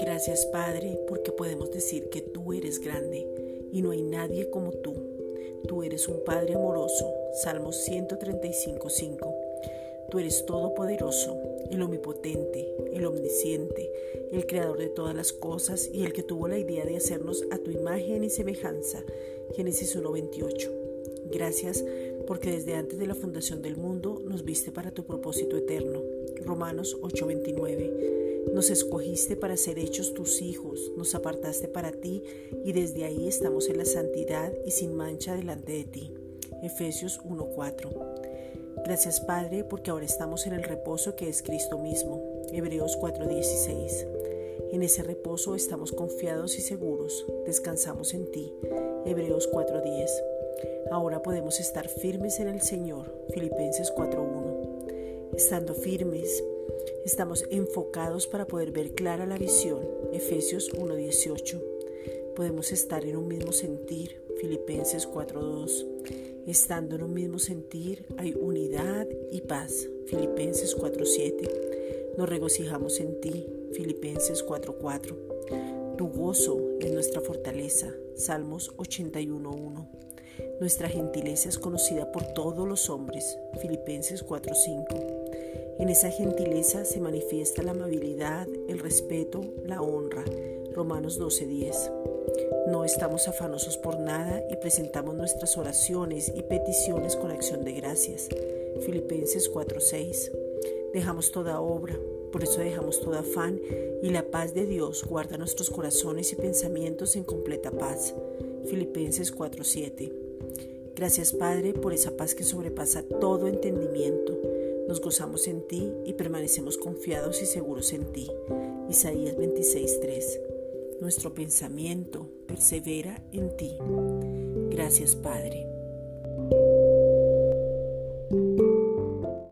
Gracias Padre, porque podemos decir que tú eres grande y no hay nadie como tú. Tú eres un Padre amoroso. Salmos 135.5. Tú eres todopoderoso, el omnipotente, el omnisciente, el creador de todas las cosas y el que tuvo la idea de hacernos a tu imagen y semejanza. Génesis 1.28. Gracias porque desde antes de la fundación del mundo nos viste para tu propósito eterno. Romanos 8:29. Nos escogiste para ser hechos tus hijos, nos apartaste para ti y desde ahí estamos en la santidad y sin mancha delante de ti. Efesios 1:4. Gracias Padre porque ahora estamos en el reposo que es Cristo mismo. Hebreos 4:16. En ese reposo estamos confiados y seguros, descansamos en ti. Hebreos 4:10. Ahora podemos estar firmes en el Señor. Filipenses 4:1. Estando firmes, Estamos enfocados para poder ver clara la visión. Efesios 1.18. Podemos estar en un mismo sentir. Filipenses 4.2. Estando en un mismo sentir hay unidad y paz. Filipenses 4.7. Nos regocijamos en ti. Filipenses 4.4. Tu gozo es nuestra fortaleza. Salmos 81.1. Nuestra gentileza es conocida por todos los hombres. Filipenses 4.5. En esa gentileza se manifiesta la amabilidad, el respeto, la honra. Romanos 12:10. No estamos afanosos por nada y presentamos nuestras oraciones y peticiones con acción de gracias. Filipenses 4:6. Dejamos toda obra, por eso dejamos todo afán y la paz de Dios guarda nuestros corazones y pensamientos en completa paz. Filipenses 4:7. Gracias Padre por esa paz que sobrepasa todo entendimiento nos gozamos en ti y permanecemos confiados y seguros en ti. Isaías 26:3. Nuestro pensamiento persevera en ti. Gracias Padre.